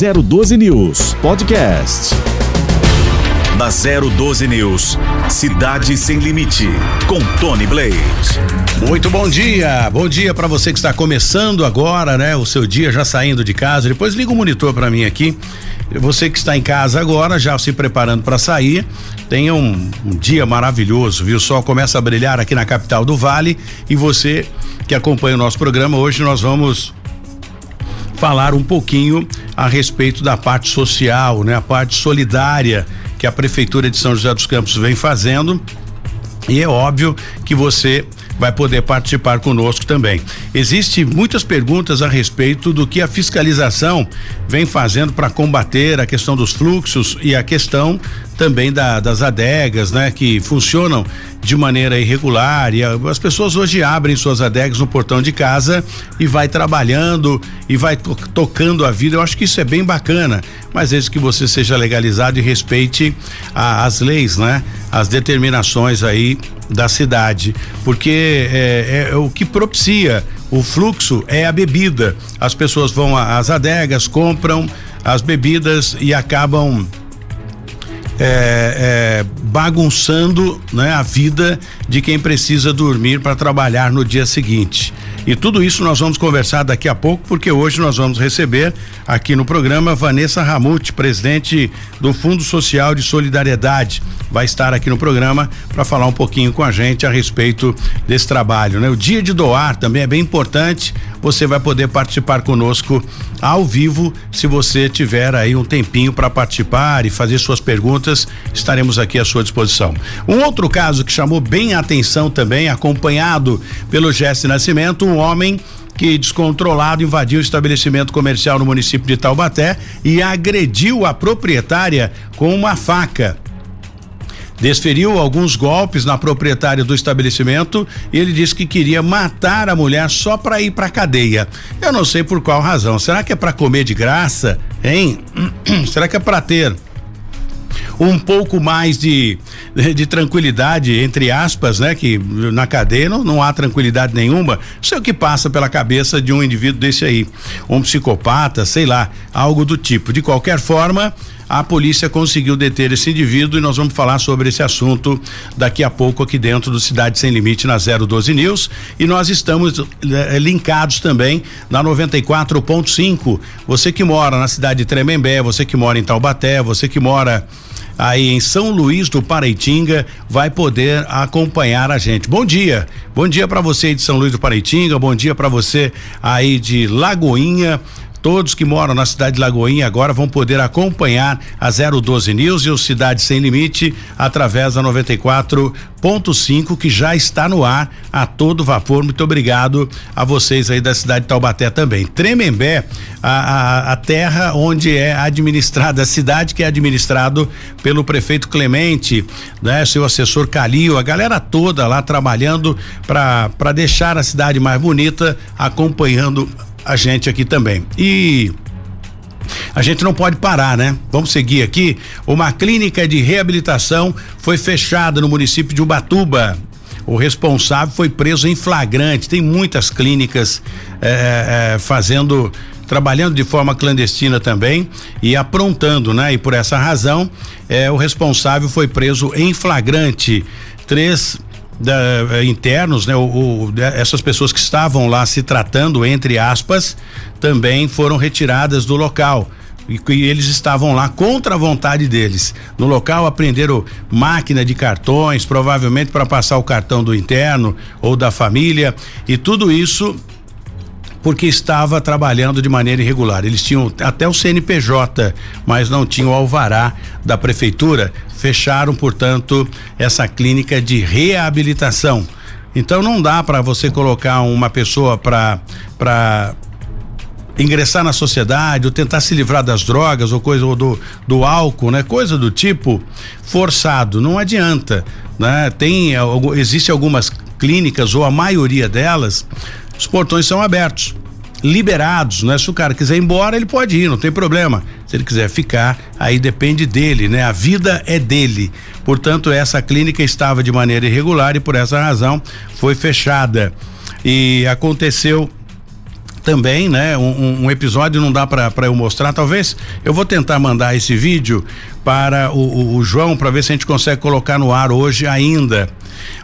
012 News Podcast. Na 012 News, Cidade Sem Limite, com Tony Blade. Muito bom dia, bom dia para você que está começando agora, né? O seu dia já saindo de casa. Depois liga o monitor para mim aqui. Você que está em casa agora, já se preparando para sair, tenha um, um, dia maravilhoso, viu? O sol começa a brilhar aqui na capital do Vale e você que acompanha o nosso programa, hoje nós vamos falar um pouquinho a respeito da parte social, né? A parte solidária que a prefeitura de São José dos Campos vem fazendo. E é óbvio que você vai poder participar conosco também. Existem muitas perguntas a respeito do que a fiscalização vem fazendo para combater a questão dos fluxos e a questão também da, das adegas, né, que funcionam de maneira irregular e as pessoas hoje abrem suas adegas no portão de casa e vai trabalhando e vai to, tocando a vida. Eu acho que isso é bem bacana, mas desde que você seja legalizado e respeite a, as leis, né, as determinações aí da cidade, porque é, é, é o que propicia o fluxo é a bebida. As pessoas vão às adegas, compram as bebidas e acabam é, é, bagunçando né, a vida de quem precisa dormir para trabalhar no dia seguinte. E tudo isso nós vamos conversar daqui a pouco, porque hoje nós vamos receber aqui no programa Vanessa Ramute, presidente do Fundo Social de Solidariedade. Vai estar aqui no programa para falar um pouquinho com a gente a respeito desse trabalho. Né? O dia de doar também é bem importante. Você vai poder participar conosco ao vivo. Se você tiver aí um tempinho para participar e fazer suas perguntas, estaremos aqui à sua disposição. Um outro caso que chamou bem a atenção também, acompanhado pelo Jesse Nascimento, um homem que descontrolado invadiu o estabelecimento comercial no município de Taubaté e agrediu a proprietária com uma faca. Desferiu alguns golpes na proprietária do estabelecimento e ele disse que queria matar a mulher só para ir para cadeia. Eu não sei por qual razão. Será que é para comer de graça, hein? Será que é para ter um pouco mais de, de tranquilidade, entre aspas, né? Que na cadeia não, não há tranquilidade nenhuma. Isso é o que passa pela cabeça de um indivíduo desse aí. Um psicopata, sei lá, algo do tipo. De qualquer forma, a polícia conseguiu deter esse indivíduo e nós vamos falar sobre esse assunto daqui a pouco aqui dentro do Cidade Sem Limite na 012 News e nós estamos eh, linkados também na 94.5. Você que mora na cidade de Tremembé, você que mora em Taubaté, você que mora aí em São Luís do Paraitinga vai poder acompanhar a gente. Bom dia. Bom dia para você de São Luís do Paraitinga, bom dia para você aí de Lagoinha. Todos que moram na cidade de Lagoinha agora vão poder acompanhar a 012 News e o Cidade Sem Limite através da 94.5 que já está no ar a todo vapor. Muito obrigado a vocês aí da cidade de Taubaté também. Tremembé, a, a, a terra onde é administrada a cidade que é administrado pelo prefeito Clemente, né? Seu assessor Calil, a galera toda lá trabalhando para deixar a cidade mais bonita, acompanhando a gente aqui também. E a gente não pode parar, né? Vamos seguir aqui. Uma clínica de reabilitação foi fechada no município de Ubatuba. O responsável foi preso em flagrante. Tem muitas clínicas é, é, fazendo, trabalhando de forma clandestina também e aprontando, né? E por essa razão, é, o responsável foi preso em flagrante. Três da, eh, internos, né? O, o, essas pessoas que estavam lá se tratando, entre aspas, também foram retiradas do local e, eles estavam lá contra a vontade deles. No local aprenderam máquina de cartões, provavelmente para passar o cartão do interno ou da família e tudo isso porque estava trabalhando de maneira irregular. Eles tinham até o CNPJ, mas não tinham o alvará da prefeitura. Fecharam, portanto, essa clínica de reabilitação. Então não dá para você colocar uma pessoa para para ingressar na sociedade ou tentar se livrar das drogas ou coisa ou do, do álcool, né? Coisa do tipo forçado, não adianta, né? Tem existe algumas clínicas ou a maioria delas os portões são abertos, liberados, né? Se o cara quiser ir embora, ele pode ir, não tem problema. Se ele quiser ficar, aí depende dele, né? A vida é dele. Portanto, essa clínica estava de maneira irregular e por essa razão foi fechada. E aconteceu também, né? Um, um, episódio não dá para eu mostrar. Talvez eu vou tentar mandar esse vídeo para o, o, o João para ver se a gente consegue colocar no ar hoje ainda.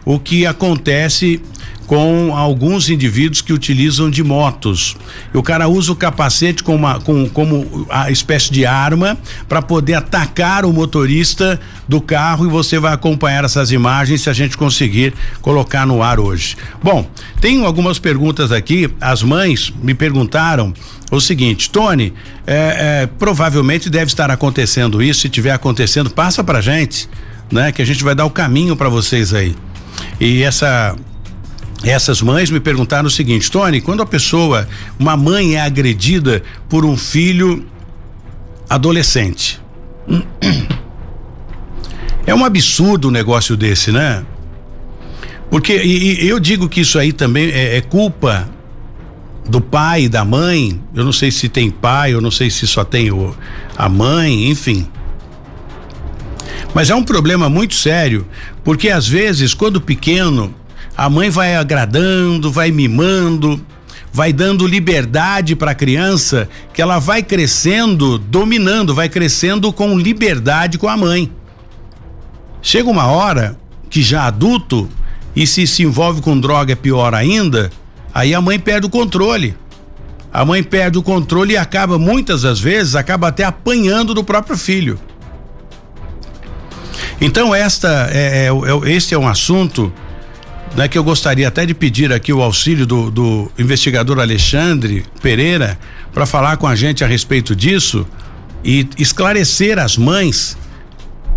O que acontece com alguns indivíduos que utilizam de motos. O cara usa o capacete com uma, com, como a espécie de arma para poder atacar o motorista do carro e você vai acompanhar essas imagens se a gente conseguir colocar no ar hoje. Bom, tenho algumas perguntas aqui. As mães me perguntaram o seguinte, Tony, é, é, provavelmente deve estar acontecendo isso. Se tiver acontecendo, passa pra gente, né? Que a gente vai dar o caminho para vocês aí. E essa essas mães me perguntaram o seguinte, Tony, quando a pessoa, uma mãe é agredida por um filho adolescente. É um absurdo um negócio desse, né? Porque e, e eu digo que isso aí também é, é culpa do pai e da mãe. Eu não sei se tem pai, eu não sei se só tem o, a mãe, enfim. Mas é um problema muito sério, porque às vezes, quando pequeno, a mãe vai agradando, vai mimando, vai dando liberdade para a criança, que ela vai crescendo, dominando, vai crescendo com liberdade com a mãe. Chega uma hora que já adulto e se se envolve com droga é pior ainda, aí a mãe perde o controle. A mãe perde o controle e acaba muitas das vezes acaba até apanhando do próprio filho. Então esta é, é, é este é um assunto né, que eu gostaria até de pedir aqui o auxílio do, do investigador Alexandre Pereira para falar com a gente a respeito disso e esclarecer às mães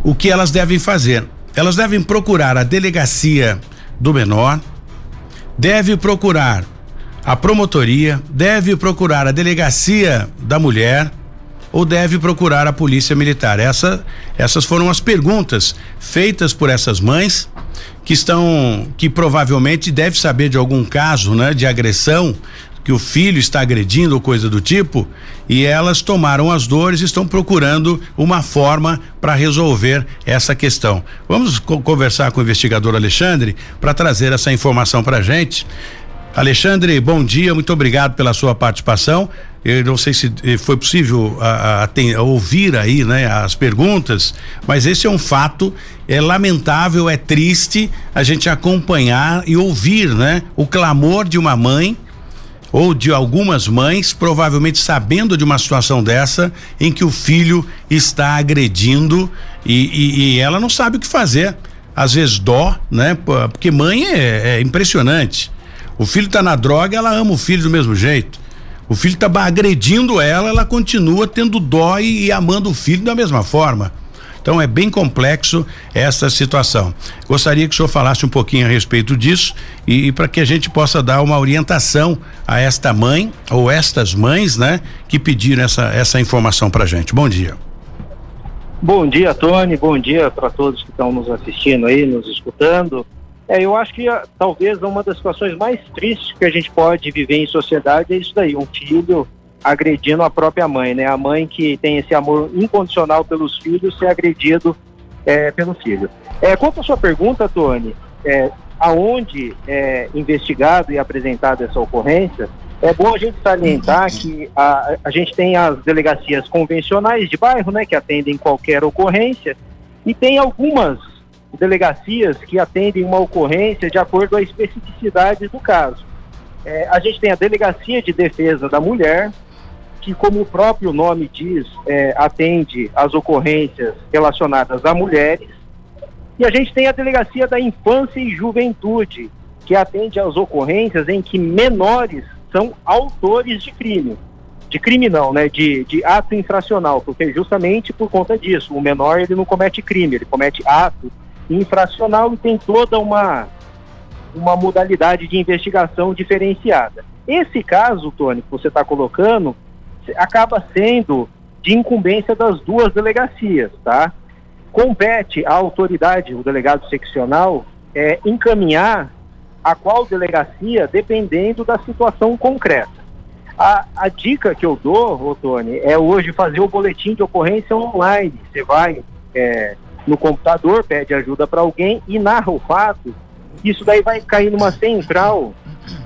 o que elas devem fazer. Elas devem procurar a delegacia do menor, deve procurar a promotoria, deve procurar a delegacia da mulher ou deve procurar a polícia militar. Essa, essas foram as perguntas feitas por essas mães que estão, que provavelmente deve saber de algum caso, né, de agressão que o filho está agredindo ou coisa do tipo, e elas tomaram as dores e estão procurando uma forma para resolver essa questão. Vamos co conversar com o investigador Alexandre para trazer essa informação para gente. Alexandre, bom dia, muito obrigado pela sua participação. Eu não sei se eh, foi possível a, a, a, ouvir aí, né, as perguntas, mas esse é um fato, é lamentável, é triste a gente acompanhar e ouvir, né, o clamor de uma mãe ou de algumas mães, provavelmente sabendo de uma situação dessa, em que o filho está agredindo e, e, e ela não sabe o que fazer. Às vezes dó, né? Porque mãe é, é impressionante. O filho está na droga, ela ama o filho do mesmo jeito. O filho está agredindo ela, ela continua tendo dó e, e amando o filho da mesma forma. Então é bem complexo essa situação. Gostaria que o senhor falasse um pouquinho a respeito disso e, e para que a gente possa dar uma orientação a esta mãe ou estas mães, né, que pediram essa essa informação para gente. Bom dia. Bom dia, Tony. Bom dia para todos que estão nos assistindo aí, nos escutando. É, eu acho que ah, talvez uma das situações mais tristes que a gente pode viver em sociedade é isso daí, um filho agredindo a própria mãe, né? A mãe que tem esse amor incondicional pelos filhos ser agredido é, pelo filho. É, quanto à sua pergunta, Tony, é, aonde é investigado e apresentado essa ocorrência, é bom a gente salientar que a, a gente tem as delegacias convencionais de bairro, né, que atendem qualquer ocorrência, e tem algumas delegacias que atendem uma ocorrência de acordo com a especificidade do caso. É, a gente tem a Delegacia de Defesa da Mulher, que, como o próprio nome diz, é, atende às ocorrências relacionadas a mulheres. E a gente tem a Delegacia da Infância e Juventude, que atende às ocorrências em que menores são autores de crime. De crime não, né? De, de ato infracional, porque justamente por conta disso, o menor ele não comete crime, ele comete ato infracional e tem toda uma, uma modalidade de investigação diferenciada. Esse caso, Tony, que você está colocando, acaba sendo de incumbência das duas delegacias, tá? Compete à autoridade, o delegado seccional, é, encaminhar a qual delegacia, dependendo da situação concreta. A, a dica que eu dou, Tony, é hoje fazer o boletim de ocorrência online. Você vai é, no computador, pede ajuda para alguém e narra o fato. Isso daí vai cair numa central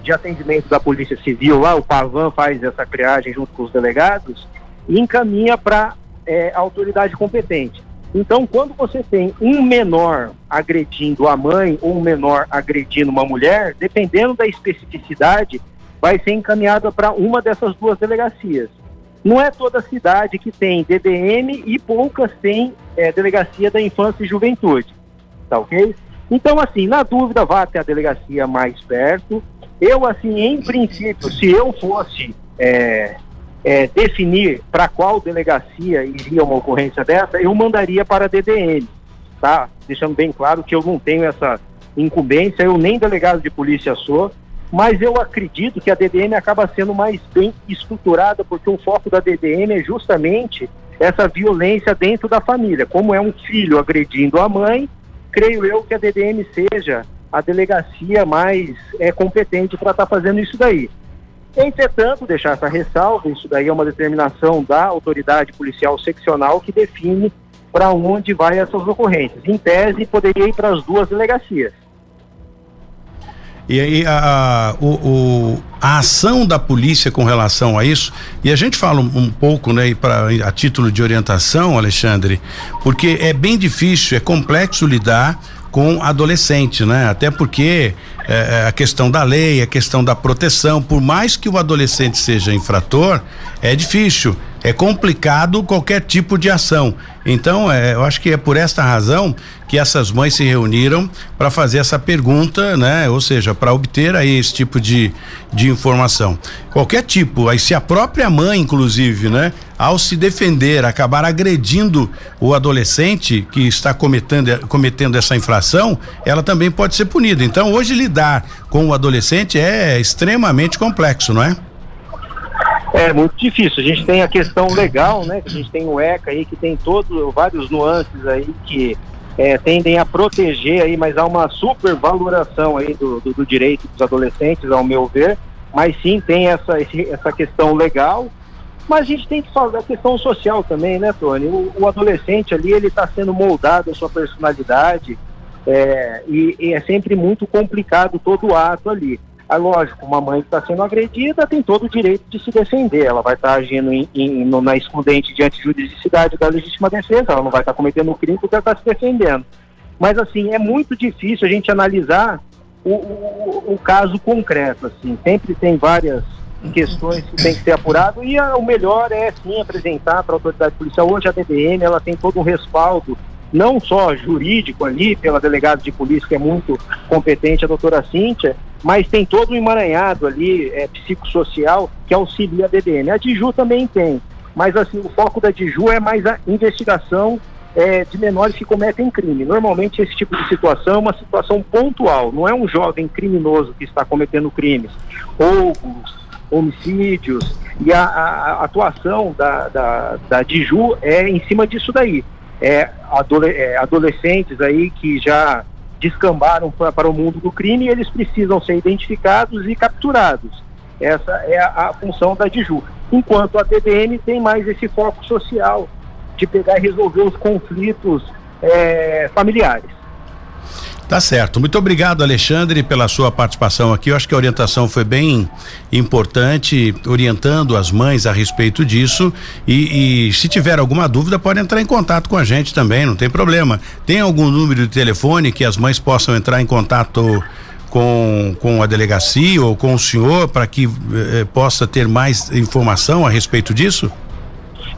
de atendimento da Polícia Civil lá, o PAVAN faz essa triagem junto com os delegados e encaminha para é, a autoridade competente. Então, quando você tem um menor agredindo a mãe ou um menor agredindo uma mulher, dependendo da especificidade, vai ser encaminhada para uma dessas duas delegacias. Não é toda cidade que tem DDM e poucas têm é, delegacia da infância e juventude, tá ok? Então, assim, na dúvida, vá até a delegacia mais perto. Eu, assim, em princípio, se eu fosse é, é, definir para qual delegacia iria uma ocorrência dessa, eu mandaria para a DDM, tá? Deixando bem claro que eu não tenho essa incumbência, eu nem delegado de polícia sou, mas eu acredito que a DDM acaba sendo mais bem estruturada, porque o foco da DDM é justamente essa violência dentro da família. Como é um filho agredindo a mãe, creio eu que a DDM seja a delegacia mais é, competente para estar tá fazendo isso daí. Entretanto, deixar essa ressalva, isso daí é uma determinação da autoridade policial seccional que define para onde vai essas ocorrências. Em tese, poderia ir para as duas delegacias. E aí a, a, o, o, a ação da polícia com relação a isso, e a gente fala um, um pouco, né, pra, a título de orientação, Alexandre, porque é bem difícil, é complexo lidar com adolescente, né? Até porque é, é, a questão da lei, a questão da proteção, por mais que o adolescente seja infrator, é difícil, é complicado qualquer tipo de ação. Então, é, eu acho que é por esta razão que essas mães se reuniram para fazer essa pergunta, né? Ou seja, para obter aí esse tipo de, de informação. Qualquer tipo, aí se a própria mãe, inclusive, né? Ao se defender, acabar agredindo o adolescente que está cometendo, cometendo essa infração, ela também pode ser punida. Então, hoje lidar com o adolescente é extremamente complexo, não é? É muito difícil. A gente tem a questão legal, né? A gente tem o ECA aí que tem todos vários nuances aí que é, tendem a proteger aí, mas há uma supervaloração aí do, do, do, direito dos adolescentes, ao meu ver. Mas sim tem essa, essa questão legal. Mas a gente tem que falar da questão social também, né, Tony? O, o adolescente ali, ele está sendo moldado a sua personalidade é, e, e é sempre muito complicado todo o ato ali. É lógico, uma mãe que está sendo agredida tem todo o direito de se defender. Ela vai estar tá agindo em, em, no, na excludente diante de juridicidade da legítima defesa. Ela não vai estar tá cometendo um crime porque ela está se defendendo. Mas, assim, é muito difícil a gente analisar o, o, o caso concreto. Assim. Sempre tem várias questões que tem que ser apurado e a, o melhor é, sim, apresentar para a autoridade policial. Hoje a DDM ela tem todo um respaldo não só jurídico ali, pela delegada de polícia, que é muito competente, a doutora Cíntia, mas tem todo um emaranhado ali, é, psicossocial, que auxilia a DDM. A Diju também tem, mas assim, o foco da Diju é mais a investigação é, de menores que cometem crime. Normalmente esse tipo de situação é uma situação pontual, não é um jovem criminoso que está cometendo crimes, roubos, homicídios, e a, a, a atuação da, da, da Diju é em cima disso daí. É, é, adolescentes aí que já descambaram para o mundo do crime e eles precisam ser identificados e capturados. Essa é a, a função da DIJU. Enquanto a TDM tem mais esse foco social de pegar e resolver os conflitos é, familiares. Tá certo. Muito obrigado, Alexandre, pela sua participação aqui. Eu acho que a orientação foi bem importante, orientando as mães a respeito disso. E, e, se tiver alguma dúvida, pode entrar em contato com a gente também, não tem problema. Tem algum número de telefone que as mães possam entrar em contato com, com a delegacia ou com o senhor para que eh, possa ter mais informação a respeito disso?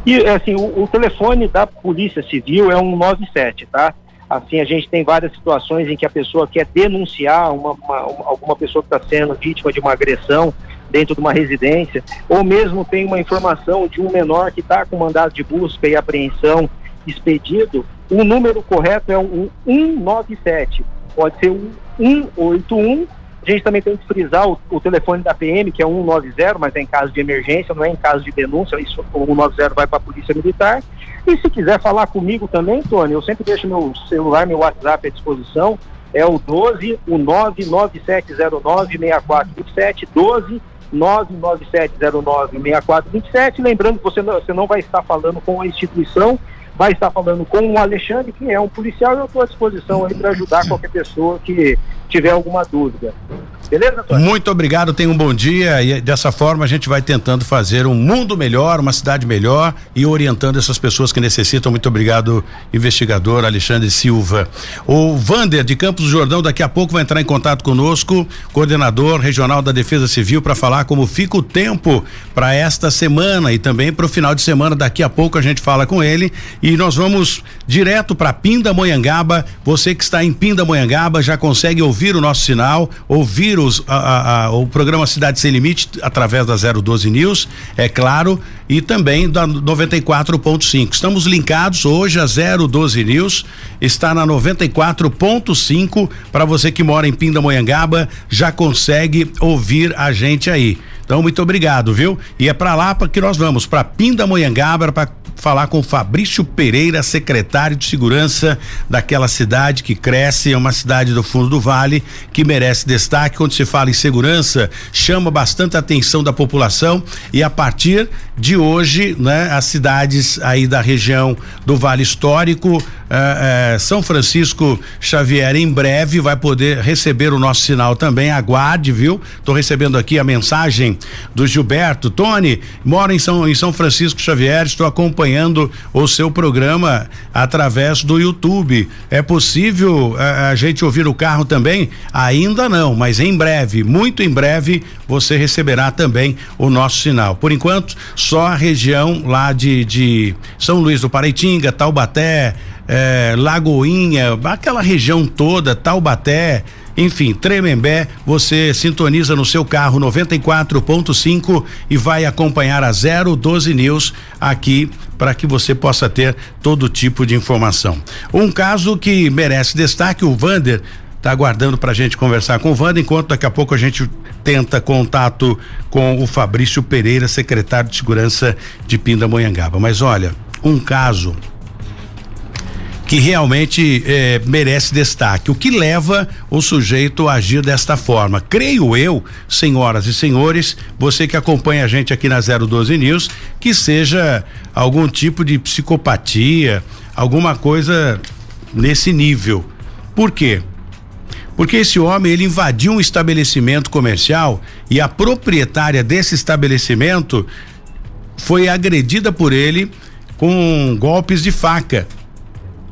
E assim, o, o telefone da Polícia Civil é um 97, tá? Assim, a gente tem várias situações em que a pessoa quer denunciar uma, uma, alguma pessoa que está sendo vítima de uma agressão dentro de uma residência, ou mesmo tem uma informação de um menor que está com mandado de busca e apreensão expedido, o número correto é o 197, pode ser o 181 a gente também tem que frisar o, o, telefone da PM, que é 190, mas é em caso de emergência, não é em caso de denúncia, isso, o 190 vai para a Polícia Militar. E se quiser falar comigo também, Tony, eu sempre deixo meu celular, meu WhatsApp à disposição, é o 12 o 997096427, 12 997096427. Lembrando que você não, você não vai estar falando com a instituição, vai estar falando com o Alexandre, que é um policial, e eu estou à disposição aí para ajudar qualquer pessoa que tiver alguma dúvida. Beleza, Antônio? Muito obrigado, tenha um bom dia e dessa forma a gente vai tentando fazer um mundo melhor, uma cidade melhor e orientando essas pessoas que necessitam. Muito obrigado, investigador Alexandre Silva. O Vander de Campos do Jordão daqui a pouco vai entrar em contato conosco, coordenador regional da Defesa Civil para falar como fica o tempo para esta semana e também para o final de semana. Daqui a pouco a gente fala com ele e nós vamos direto para Pindamonhangaba. Você que está em Pindamonhangaba já consegue ouvir o nosso sinal, ouvir os, a, a, o programa Cidade Sem Limite através da 012 News, é claro, e também da 94.5. Estamos linkados hoje a 012 News, está na 94.5 para você que mora em Pindamonhangaba, já consegue ouvir a gente aí. Então, muito obrigado, viu? E é para lá que nós vamos, para Pindamonhangaba, para falar com Fabrício Pereira, secretário de segurança daquela cidade que cresce, é uma cidade do fundo do vale que merece destaque. Quando se fala em segurança, chama bastante a atenção da população e a partir de hoje, né, as cidades aí da região do Vale Histórico, eh, eh, São Francisco Xavier em breve vai poder receber o nosso sinal também. Aguarde, viu? Tô recebendo aqui a mensagem do Gilberto. Tony, mora em São, em São Francisco Xavier, estou acompanhando o seu programa através do YouTube. É possível a, a gente ouvir o carro também? Ainda não, mas em breve, muito em breve, você receberá também o nosso sinal. Por enquanto, só a região lá de, de São Luís do Paraitinga, Taubaté, eh, Lagoinha, aquela região toda, Taubaté, enfim, Tremembé, você sintoniza no seu carro 94.5 e vai acompanhar a 012 News aqui para que você possa ter todo tipo de informação. Um caso que merece destaque, o Vander está aguardando para a gente conversar com o Vander, enquanto daqui a pouco a gente tenta contato com o Fabrício Pereira, secretário de Segurança de Pindamonhangaba. Mas olha, um caso que realmente eh, merece destaque. O que leva o sujeito a agir desta forma? Creio eu, senhoras e senhores, você que acompanha a gente aqui na 012 News, que seja algum tipo de psicopatia, alguma coisa nesse nível. Por quê? Porque esse homem ele invadiu um estabelecimento comercial e a proprietária desse estabelecimento foi agredida por ele com golpes de faca.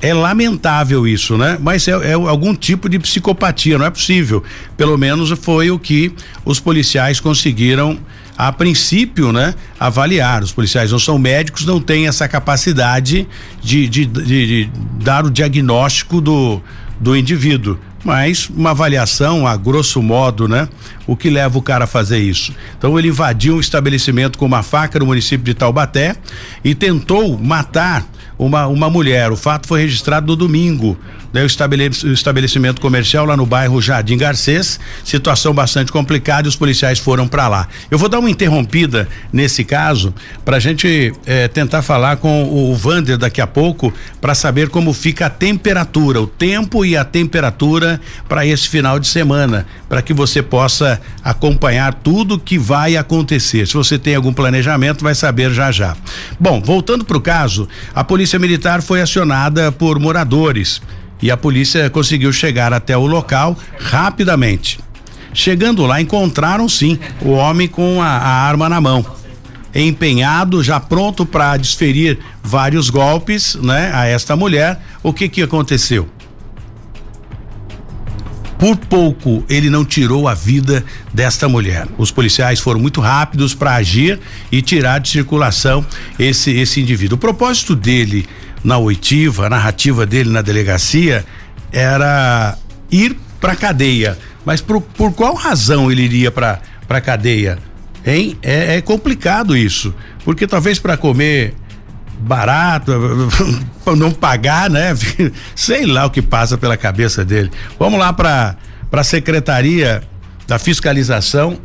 É lamentável isso, né? Mas é, é, algum tipo de psicopatia, não é possível. Pelo menos foi o que os policiais conseguiram, a princípio, né? Avaliar. Os policiais não são médicos, não têm essa capacidade de, de, de, de dar o diagnóstico do, do indivíduo mas uma avaliação a grosso modo, né? O que leva o cara a fazer isso? Então ele invadiu um estabelecimento com uma faca no município de Taubaté e tentou matar uma, uma mulher. O fato foi registrado no domingo. Né, o, estabelecimento comercial lá no bairro Jardim Garcês, situação bastante complicada e os policiais foram para lá. Eu vou dar uma interrompida nesse caso para a gente eh, tentar falar com o Vander daqui a pouco para saber como fica a temperatura, o tempo e a temperatura para esse final de semana, para que você possa acompanhar tudo que vai acontecer. Se você tem algum planejamento, vai saber já já. Bom, voltando para o caso, a polícia militar foi acionada por moradores e a polícia conseguiu chegar até o local rapidamente. Chegando lá, encontraram sim o homem com a, a arma na mão, empenhado, já pronto para desferir vários golpes, né, a esta mulher. O que que aconteceu? Por pouco ele não tirou a vida desta mulher. Os policiais foram muito rápidos para agir e tirar de circulação esse esse indivíduo. O propósito dele na oitiva, a narrativa dele na delegacia era ir para cadeia. Mas por, por qual razão ele iria para para cadeia? Hein? É, é complicado isso, porque talvez para comer barato, não pagar, né? Sei lá o que passa pela cabeça dele. Vamos lá para para a secretaria da fiscalização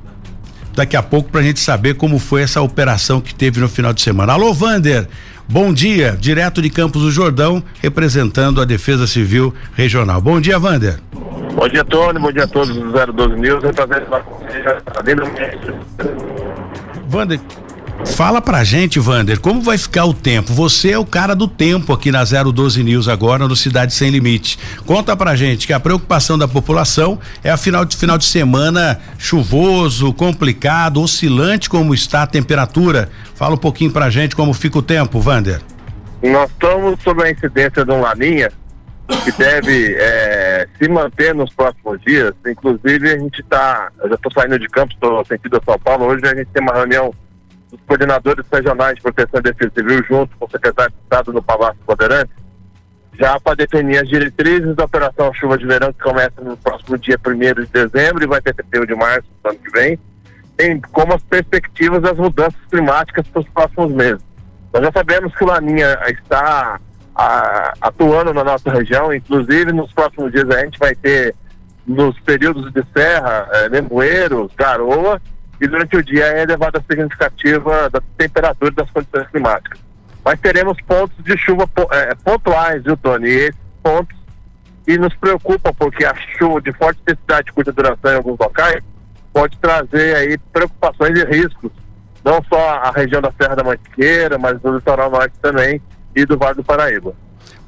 daqui a pouco para a gente saber como foi essa operação que teve no final de semana. Alô, Vander. Bom dia, direto de Campos do Jordão, representando a Defesa Civil Regional. Bom dia, Vander. Bom dia, Tony. Bom dia a todos do 012 News. Vander, Fala pra gente, Vander, como vai ficar o tempo? Você é o cara do tempo aqui na 012 News agora, no Cidade Sem Limite. Conta pra gente que a preocupação da população é a final de final de semana chuvoso, complicado, oscilante como está a temperatura. Fala um pouquinho pra gente como fica o tempo, Vander. Nós estamos sob a incidência de um laninha que deve é, se manter nos próximos dias. Inclusive, a gente está. Eu já estou saindo de campo, estou sentido a São Paulo. Hoje a gente tem uma reunião dos coordenadores regionais de proteção e defesa civil, junto com o secretário de Estado no Palácio Poderante, já para definir as diretrizes da Operação Chuva de Verão, que começa no próximo dia 1 de dezembro e vai ter 31 de março do ano que vem, tem como as perspectivas das mudanças climáticas para os próximos meses. Nós já sabemos que o Laninha está a, atuando na nossa região, inclusive nos próximos dias a gente vai ter nos períodos de serra, é, garoa, e durante o dia é elevada significativa da temperatura e das condições climáticas. Mas teremos pontos de chuva é, pontuais, viu, Tony? E esses pontos que nos preocupam, porque a chuva de forte intensidade de curta duração em alguns locais pode trazer aí preocupações e riscos, não só a região da Serra da Mantiqueira, mas do litoral norte também, e do Vale do Paraíba.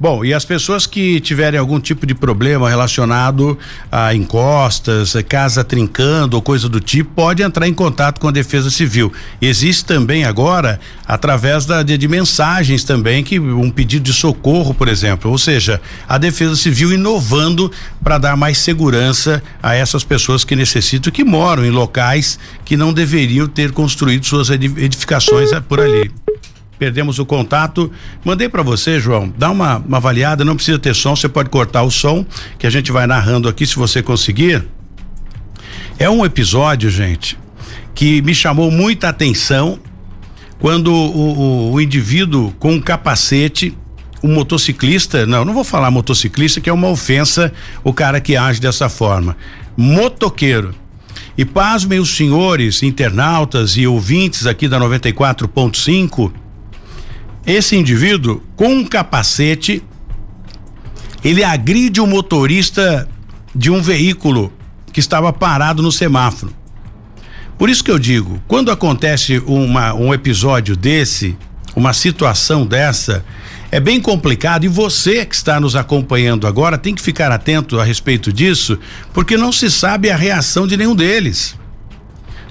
Bom, e as pessoas que tiverem algum tipo de problema relacionado a encostas, casa trincando ou coisa do tipo, pode entrar em contato com a Defesa Civil. Existe também agora, através da, de, de mensagens também, que um pedido de socorro, por exemplo. Ou seja, a Defesa Civil inovando para dar mais segurança a essas pessoas que necessitam, que moram em locais que não deveriam ter construído suas edificações por ali perdemos o contato. Mandei para você, João, dá uma, uma avaliada, não precisa ter som, você pode cortar o som, que a gente vai narrando aqui se você conseguir. É um episódio, gente, que me chamou muita atenção quando o, o, o indivíduo com um capacete um motociclista, não, não vou falar motociclista, que é uma ofensa o cara que age dessa forma. Motoqueiro. E pasmem os senhores internautas e ouvintes aqui da 94.5 esse indivíduo, com um capacete, ele agride o motorista de um veículo que estava parado no semáforo. Por isso que eu digo, quando acontece uma, um episódio desse, uma situação dessa, é bem complicado e você que está nos acompanhando agora tem que ficar atento a respeito disso, porque não se sabe a reação de nenhum deles.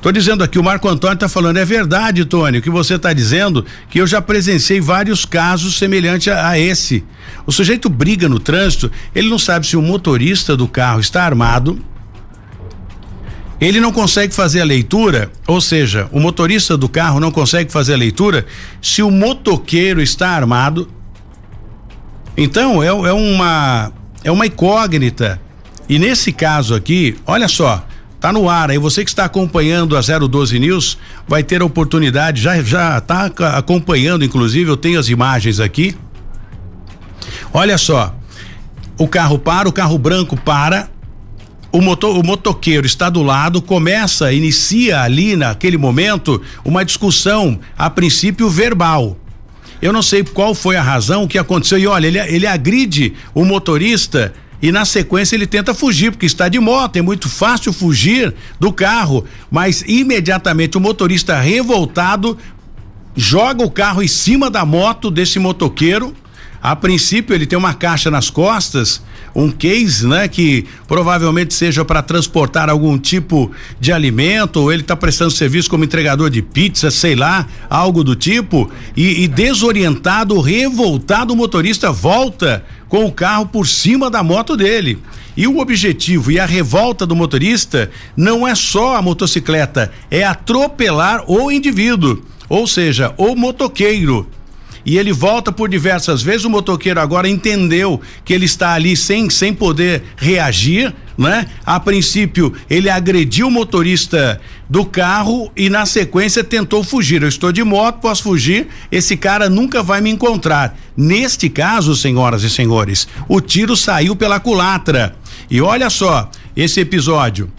Tô dizendo aqui, o Marco Antônio está falando, é verdade, Tony, o que você está dizendo, que eu já presenciei vários casos semelhantes a, a, esse. O sujeito briga no trânsito, ele não sabe se o motorista do carro está armado, ele não consegue fazer a leitura, ou seja, o motorista do carro não consegue fazer a leitura se o motoqueiro está armado. Então, é, é uma é uma incógnita. E nesse caso aqui, olha só, Tá no ar aí, você que está acompanhando a 012 News vai ter a oportunidade, já já está acompanhando, inclusive eu tenho as imagens aqui. Olha só, o carro para, o carro branco para, o, motor, o motoqueiro está do lado, começa, inicia ali naquele momento uma discussão, a princípio verbal. Eu não sei qual foi a razão, o que aconteceu, e olha, ele, ele agride o motorista e na sequência ele tenta fugir, porque está de moto, é muito fácil fugir do carro, mas imediatamente o motorista revoltado joga o carro em cima da moto desse motoqueiro. A princípio ele tem uma caixa nas costas, um case, né, que provavelmente seja para transportar algum tipo de alimento, ou ele está prestando serviço como entregador de pizza, sei lá, algo do tipo, e, e desorientado, revoltado, o motorista volta com o carro por cima da moto dele. E o objetivo e a revolta do motorista não é só a motocicleta, é atropelar o indivíduo, ou seja, o motoqueiro e ele volta por diversas vezes. O motoqueiro agora entendeu que ele está ali sem, sem poder reagir, né? A princípio, ele agrediu o motorista do carro e na sequência tentou fugir. Eu estou de moto, posso fugir, esse cara nunca vai me encontrar. Neste caso, senhoras e senhores, o tiro saiu pela culatra. E olha só, esse episódio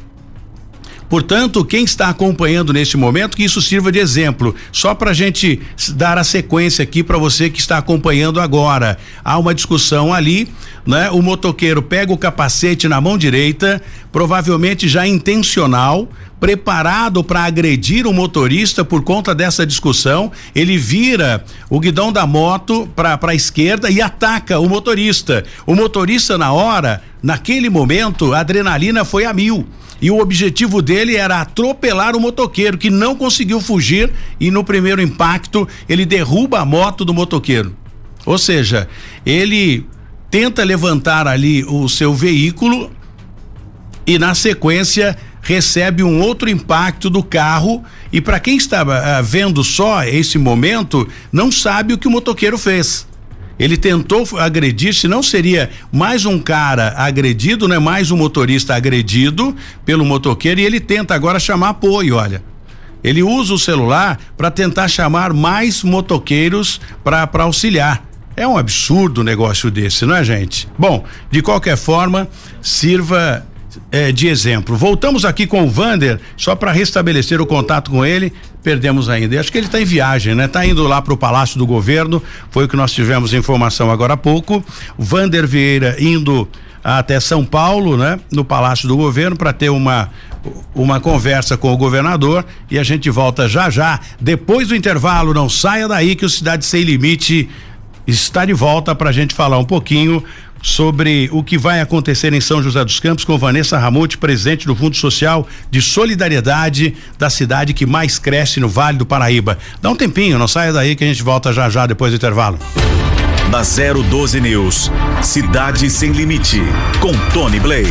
Portanto, quem está acompanhando neste momento, que isso sirva de exemplo. Só para a gente dar a sequência aqui para você que está acompanhando agora. Há uma discussão ali, né? O motoqueiro pega o capacete na mão direita, provavelmente já intencional, preparado para agredir o motorista por conta dessa discussão, ele vira o guidão da moto para a esquerda e ataca o motorista. O motorista na hora, naquele momento, a adrenalina foi a mil. E o objetivo dele era atropelar o motoqueiro que não conseguiu fugir e no primeiro impacto ele derruba a moto do motoqueiro. Ou seja, ele tenta levantar ali o seu veículo e na sequência recebe um outro impacto do carro e para quem estava uh, vendo só esse momento não sabe o que o motoqueiro fez. Ele tentou agredir, se não seria mais um cara agredido, né? Mais um motorista agredido pelo motoqueiro e ele tenta agora chamar apoio, olha. Ele usa o celular para tentar chamar mais motoqueiros para auxiliar. É um absurdo negócio desse, não é, gente? Bom, de qualquer forma, sirva é, de exemplo. Voltamos aqui com o Vander, só para restabelecer o contato com ele. Perdemos ainda. E acho que ele está em viagem, né? Está indo lá para o Palácio do Governo. Foi o que nós tivemos informação agora há pouco. Vander Vieira indo até São Paulo, né? No Palácio do Governo para ter uma uma conversa com o governador e a gente volta já já depois do intervalo. Não saia daí que o Cidade Sem Limite está de volta para a gente falar um pouquinho sobre o que vai acontecer em São José dos Campos com Vanessa Ramute, presidente do Fundo Social de Solidariedade da cidade que mais cresce no Vale do Paraíba. Dá um tempinho, não saia daí que a gente volta já já depois do intervalo. Da 012 News, Cidade Sem Limite, com Tony Blade.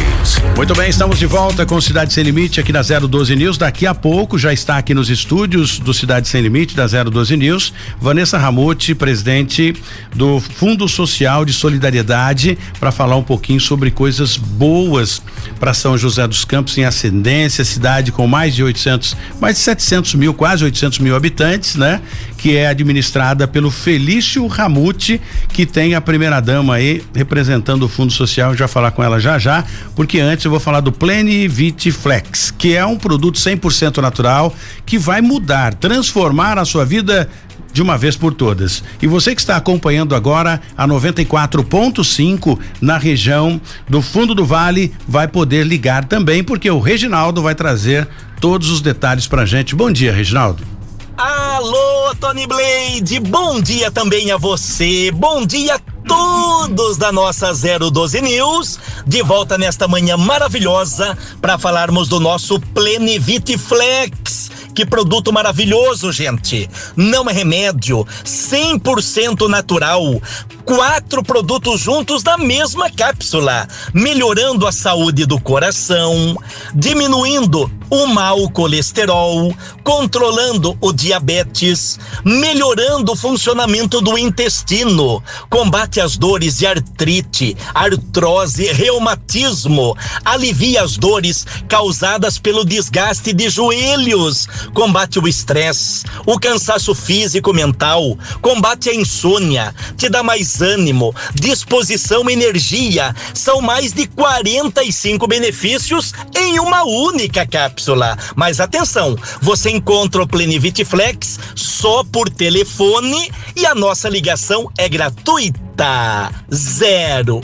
Muito bem, estamos de volta com Cidade Sem Limite aqui na 012 News. Daqui a pouco já está aqui nos estúdios do Cidade Sem Limite, da 012 News, Vanessa Ramute, presidente do Fundo Social de Solidariedade, para falar um pouquinho sobre coisas boas para São José dos Campos em ascendência, cidade com mais de 800, mais de 700 mil, quase 800 mil habitantes, né? Que é administrada pelo Felício Ramute que tem a primeira dama aí representando o Fundo Social, já falar com ela já já, porque antes eu vou falar do Plenivit Flex, que é um produto 100% natural que vai mudar, transformar a sua vida de uma vez por todas. E você que está acompanhando agora a 94.5 na região do Fundo do Vale vai poder ligar também, porque o Reginaldo vai trazer todos os detalhes pra gente. Bom dia, Reginaldo. Alô, Tony Blade, bom dia também a você, bom dia a todos da nossa 012 News, de volta nesta manhã maravilhosa para falarmos do nosso Plenivit Flex. Que produto maravilhoso, gente! Não é remédio, 100% natural. Quatro produtos juntos na mesma cápsula, melhorando a saúde do coração, diminuindo o mau colesterol, controlando o diabetes, melhorando o funcionamento do intestino, combate as dores de artrite, artrose, reumatismo, alivia as dores causadas pelo desgaste de joelhos, combate o estresse, o cansaço físico mental, combate a insônia, te dá mais ânimo, disposição, energia. São mais de 45 benefícios em uma única cápsula cápsula. Mas atenção, você encontra o Plenivit Flex só por telefone e a nossa ligação é gratuita.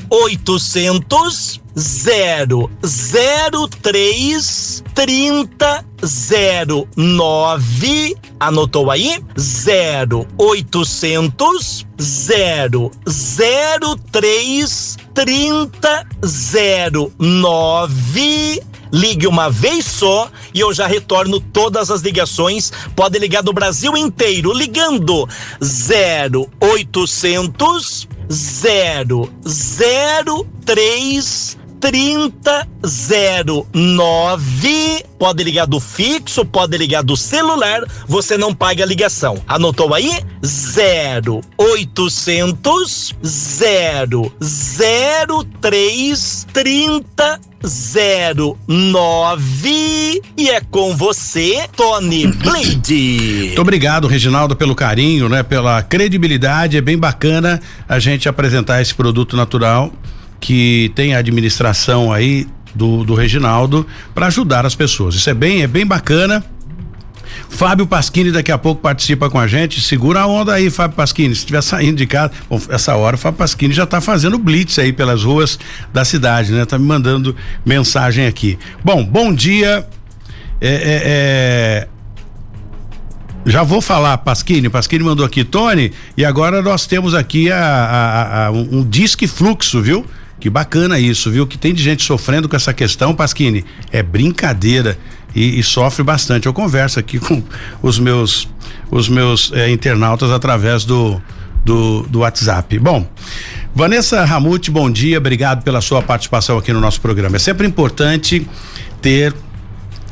0800 003 30 09 anotou aí? 0800 003 30 09 Ligue uma vez só e eu já retorno todas as ligações. Pode ligar do Brasil inteiro, ligando 0800 003 3009. Pode ligar do fixo, pode ligar do celular, você não paga a ligação. Anotou aí? 0800 003 3009 e é com você, Tony Blade. Muito obrigado, Reginaldo, pelo carinho, né? Pela credibilidade. É bem bacana a gente apresentar esse produto natural que tem a administração aí do, do Reginaldo para ajudar as pessoas. Isso é bem, é bem bacana. Fábio Pasquini daqui a pouco participa com a gente. Segura a onda aí, Fábio Pasquini. Se estiver saindo de casa, bom, essa hora o Fábio Pasquini já está fazendo blitz aí pelas ruas da cidade, né? Tá me mandando mensagem aqui. Bom, bom dia. É, é, é... Já vou falar, Pasquini. Pasquini mandou aqui, Tony, e agora nós temos aqui a, a, a um, um disque fluxo, viu? Que bacana isso, viu? Que tem de gente sofrendo com essa questão, Pasquini. É brincadeira e, e sofre bastante. Eu converso aqui com os meus os meus é, internautas através do, do, do WhatsApp. Bom, Vanessa Ramute, bom dia, obrigado pela sua participação aqui no nosso programa. É sempre importante ter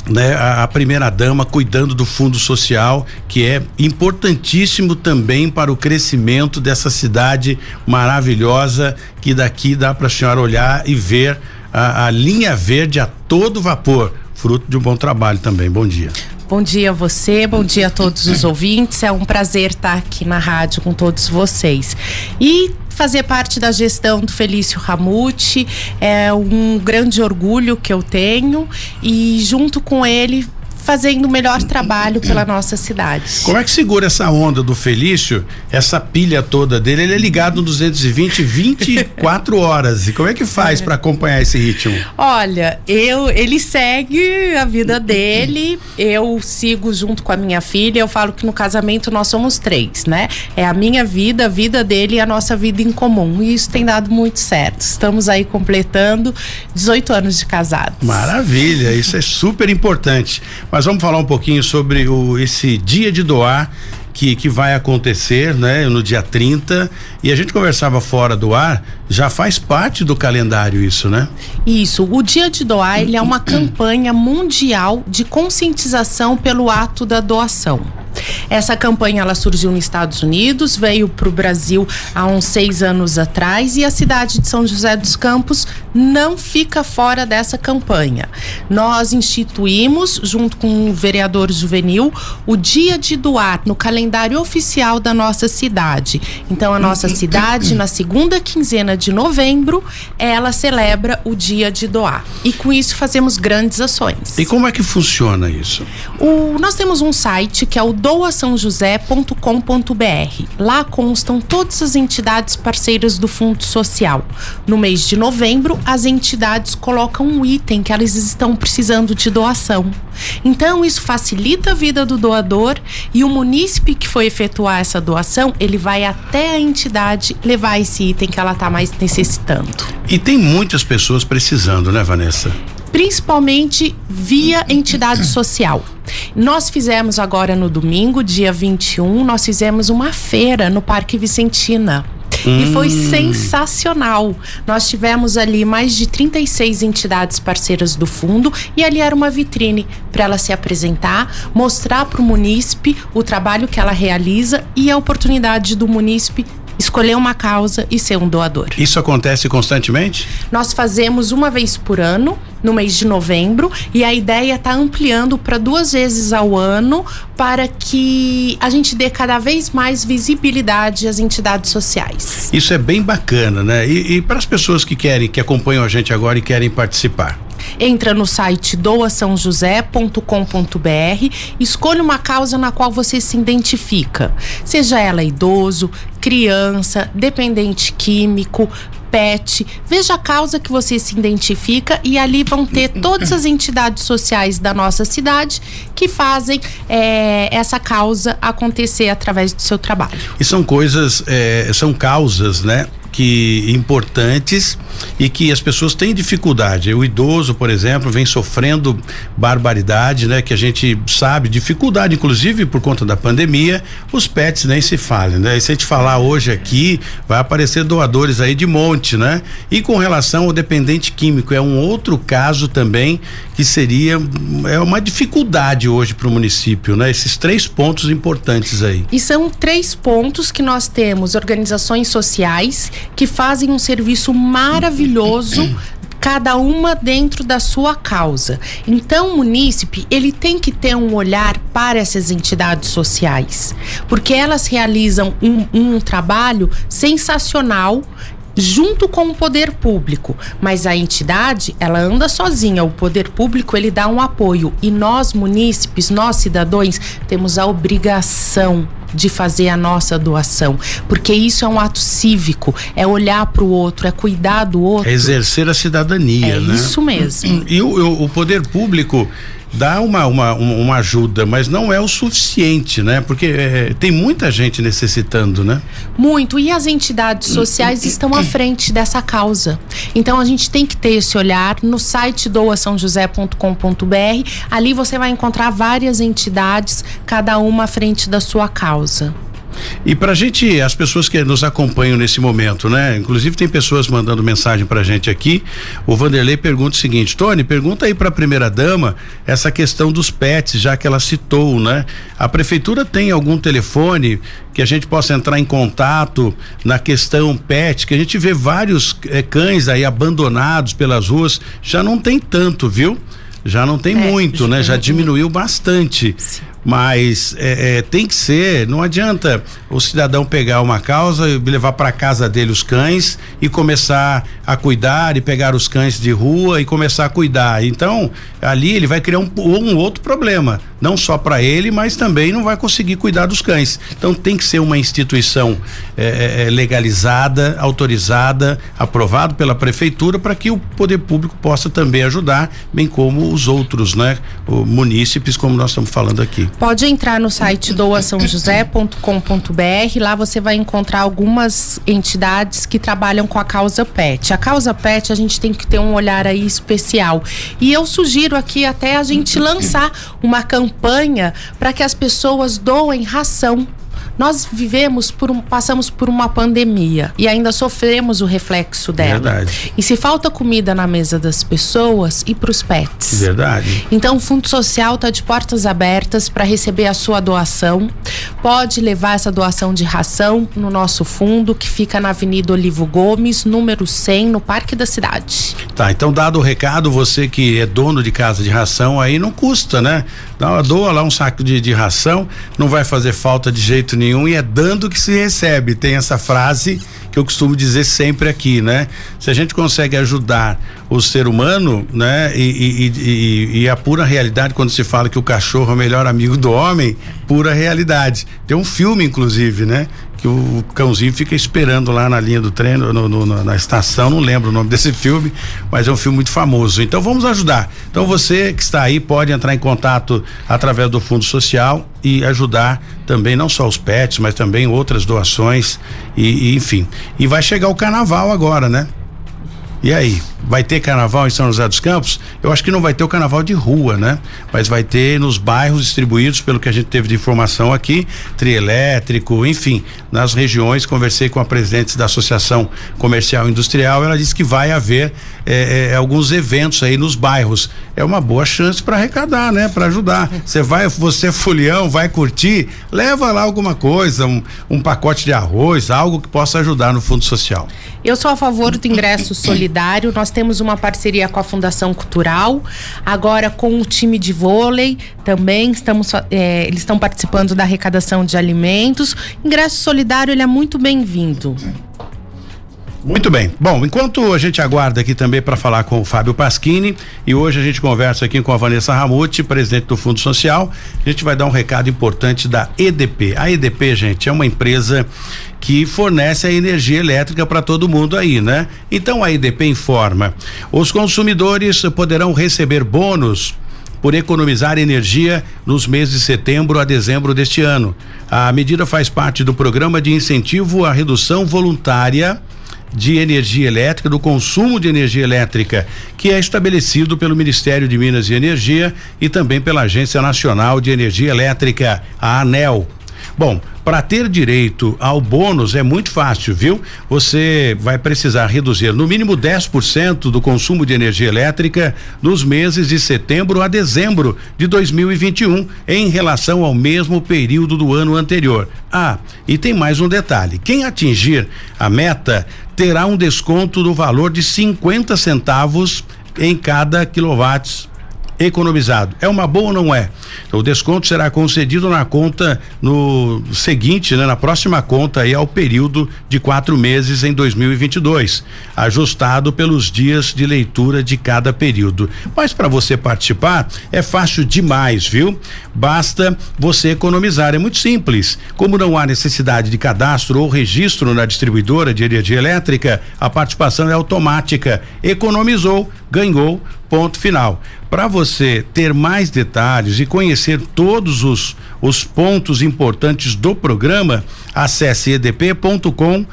né, a, a, primeira dama cuidando do fundo social, que é importantíssimo também para o crescimento dessa cidade maravilhosa que daqui dá para a senhora olhar e ver a, a linha verde a todo vapor fruto de um bom trabalho também. Bom dia. Bom dia a você, bom dia a todos os ouvintes. É um prazer estar aqui na rádio com todos vocês. E fazer parte da gestão do Felício Ramute. É um grande orgulho que eu tenho. E junto com ele fazendo o melhor trabalho pela nossa cidade. Como é que segura essa onda do Felício, essa pilha toda dele? Ele é ligado no 220 24 horas. E como é que faz é. para acompanhar esse ritmo? Olha, eu ele segue a vida dele, eu sigo junto com a minha filha. Eu falo que no casamento nós somos três, né? É a minha vida, a vida dele e a nossa vida em comum. E isso tem dado muito certo. Estamos aí completando 18 anos de casados. Maravilha, isso é super importante. Mas vamos falar um pouquinho sobre o, esse dia de doar que, que vai acontecer, né, no dia 30. E a gente conversava fora do ar, já faz parte do calendário isso, né? Isso. O Dia de Doar, ele é uma campanha mundial de conscientização pelo ato da doação. Essa campanha ela surgiu nos Estados Unidos, veio para o Brasil há uns seis anos atrás e a cidade de São José dos Campos não fica fora dessa campanha. Nós instituímos, junto com o vereador juvenil, o Dia de Doar no calendário oficial da nossa cidade. Então, a nossa cidade, na segunda quinzena de novembro, ela celebra o Dia de Doar. E com isso fazemos grandes ações. E como é que funciona isso? O, nós temos um site que é o doaçãojosé.com.br. Lá constam todas as entidades parceiras do Fundo Social. No mês de novembro, as entidades colocam um item que elas estão precisando de doação. Então, isso facilita a vida do doador e o munícipe que foi efetuar essa doação, ele vai até a entidade levar esse item que ela está mais necessitando. E tem muitas pessoas precisando, né, Vanessa? principalmente via entidade social. Nós fizemos agora no domingo, dia 21, nós fizemos uma feira no Parque Vicentina. Hum. E foi hum. sensacional. Nós tivemos ali mais de 36 entidades parceiras do fundo e ali era uma vitrine para ela se apresentar, mostrar para o munícipe o trabalho que ela realiza e a oportunidade do munícipe escolher uma causa e ser um doador. Isso acontece constantemente? Nós fazemos uma vez por ano, no mês de novembro, e a ideia está ampliando para duas vezes ao ano para que a gente dê cada vez mais visibilidade às entidades sociais. Isso é bem bacana, né? E, e para as pessoas que querem, que acompanham a gente agora e querem participar? Entra no site doaçãojosé.com.br, escolha uma causa na qual você se identifica, seja ela idoso, criança, dependente químico, pet, veja a causa que você se identifica e ali vão ter todas as entidades sociais da nossa cidade que fazem é, essa causa acontecer através do seu trabalho. E são coisas, é, são causas, né? Que importantes e que as pessoas têm dificuldade. O idoso, por exemplo, vem sofrendo barbaridade, né? Que a gente sabe, dificuldade, inclusive por conta da pandemia, os pets nem se falem, né? E se a gente falar hoje aqui, vai aparecer doadores aí de monte, né? E com relação ao dependente químico, é um outro caso também que seria é uma dificuldade hoje para o município, né? Esses três pontos importantes aí. E são três pontos que nós temos organizações sociais que fazem um serviço maravilhoso cada uma dentro da sua causa. Então, o munícipe, ele tem que ter um olhar para essas entidades sociais, porque elas realizam um, um trabalho sensacional junto com o poder público, mas a entidade, ela anda sozinha, o poder público ele dá um apoio e nós munícipes, nós cidadãos, temos a obrigação de fazer a nossa doação, porque isso é um ato cívico, é olhar para o outro, é cuidar do outro. É exercer a cidadania, é né? Isso mesmo. E o, o poder público dá uma, uma, uma ajuda, mas não é o suficiente, né? Porque é, tem muita gente necessitando, né? Muito. E as entidades sociais estão à frente dessa causa. Então a gente tem que ter esse olhar no site doaçãojosé.com.br. Ali você vai encontrar várias entidades, cada uma à frente da sua causa. E pra gente, as pessoas que nos acompanham nesse momento, né? Inclusive tem pessoas mandando mensagem pra gente aqui. O Vanderlei pergunta o seguinte: Tony, pergunta aí pra primeira dama essa questão dos pets, já que ela citou, né? A prefeitura tem algum telefone que a gente possa entrar em contato na questão pet, que a gente vê vários eh, cães aí abandonados pelas ruas, já não tem tanto, viu? Já não tem É, muito, né? Já diminuiu bastante. Sim. Mas é, é, tem que ser, não adianta o cidadão pegar uma causa e levar para casa dele os cães e começar a cuidar e pegar os cães de rua e começar a cuidar. Então, ali ele vai criar um, um outro problema, não só para ele, mas também não vai conseguir cuidar dos cães. Então, tem que ser uma instituição é, legalizada, autorizada, aprovado pela prefeitura para que o poder público possa também ajudar, bem como os outros, né? O munícipes, como nós estamos falando aqui. Pode entrar no site doaçãojosé.com.br, lá você vai encontrar algumas entidades que trabalham com a causa PET. A causa PET a gente tem que ter um olhar aí especial. E eu sugiro aqui até a gente lançar uma campanha para que as pessoas doem ração. Nós vivemos por um, passamos por uma pandemia e ainda sofremos o reflexo dela. Verdade. E se falta comida na mesa das pessoas e para os pets. Verdade. Então, o Fundo Social está de portas abertas para receber a sua doação. Pode levar essa doação de ração no nosso fundo, que fica na Avenida Olivo Gomes, número 100, no Parque da Cidade. Tá, então dado o recado, você que é dono de casa de ração, aí não custa, né? Dá, doa lá um saco de, de ração, não vai fazer falta de jeito nenhum e é dando que se recebe. Tem essa frase que eu costumo dizer sempre aqui, né? Se a gente consegue ajudar o ser humano, né? E, e, e, e, a pura realidade quando se fala que o cachorro é o melhor amigo do homem, pura realidade. Tem um filme, inclusive, né? Que o cãozinho fica esperando lá na linha do trem, no, no, na estação, não lembro o nome desse filme, mas é um filme muito famoso. Então vamos ajudar. Então você que está aí pode entrar em contato através do Fundo Social e ajudar também não só os pets, mas também outras doações e, e enfim. E vai chegar o carnaval agora, né? E aí, vai ter carnaval em São José dos Campos? Eu acho que não vai ter o carnaval de rua, né? Mas vai ter nos bairros distribuídos, pelo que a gente teve de informação aqui, trielétrico, enfim, nas regiões. Conversei com a presidente da Associação Comercial e Industrial, ela disse que vai haver eh, eh, alguns eventos aí nos bairros. É uma boa chance para arrecadar, né? Para ajudar. Você vai, você folião, vai curtir, leva lá alguma coisa, um, um pacote de arroz, algo que possa ajudar no Fundo Social. Eu sou a favor do ingresso solidário. Nós temos uma parceria com a Fundação Cultural, agora com o time de vôlei também. Estamos, é, eles estão participando da arrecadação de alimentos. Ingresso solidário ele é muito bem-vindo. Muito bem. Bom, enquanto a gente aguarda aqui também para falar com o Fábio Pasquini e hoje a gente conversa aqui com a Vanessa Ramute, presidente do Fundo Social, a gente vai dar um recado importante da EDP. A EDP, gente, é uma empresa que fornece a energia elétrica para todo mundo aí, né? Então a EDP informa: os consumidores poderão receber bônus por economizar energia nos meses de setembro a dezembro deste ano. A medida faz parte do programa de incentivo à redução voluntária de energia elétrica, do consumo de energia elétrica, que é estabelecido pelo Ministério de Minas e Energia e também pela Agência Nacional de Energia Elétrica, a ANEL. Bom, para ter direito ao bônus é muito fácil, viu? Você vai precisar reduzir no mínimo 10% do consumo de energia elétrica nos meses de setembro a dezembro de 2021 em relação ao mesmo período do ano anterior. Ah, e tem mais um detalhe: quem atingir a meta terá um desconto do valor de 50 centavos em cada quilowatts economizado. É uma boa ou não é? Então, o desconto será concedido na conta no seguinte, né, na próxima conta aí ao período de quatro meses em 2022, ajustado pelos dias de leitura de cada período. Mas para você participar é fácil demais, viu? Basta você economizar. É muito simples. Como não há necessidade de cadastro ou registro na distribuidora de energia elétrica, a participação é automática. Economizou, ganhou, ponto final. Para você ter mais detalhes e conhecer todos os, os pontos importantes do programa, acesse edp.com.br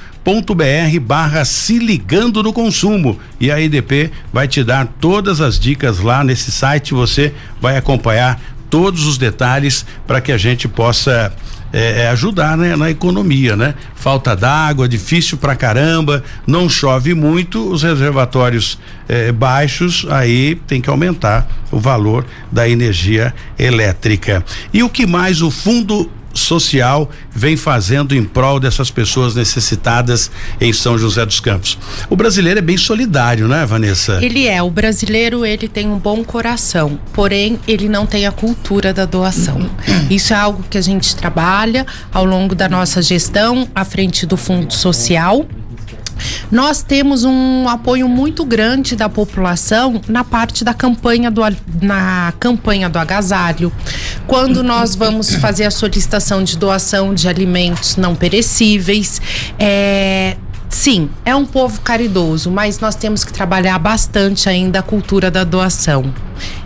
barra se ligando no consumo e a EDP vai te dar todas as dicas lá nesse site, você vai acompanhar todos os detalhes para que a gente possa é, é, ajudar né, na economia, né? Falta d'água, difícil pra caramba, não chove muito, os reservatórios é, baixos, aí tem que aumentar o valor da energia elétrica. E o que mais o Fundo social vem fazendo em prol dessas pessoas necessitadas em São José dos Campos. O brasileiro é bem solidário, né, Vanessa? Ele é, o brasileiro ele tem um bom coração, porém ele não tem a cultura da doação. Isso é algo que a gente trabalha ao longo da nossa gestão à frente do Fundo Social nós temos um apoio muito grande da população na parte da campanha do na campanha do agasalho. Quando nós vamos fazer a solicitação de doação de alimentos não perecíveis, é, Sim, é um povo caridoso, mas nós temos que trabalhar bastante ainda a cultura da doação.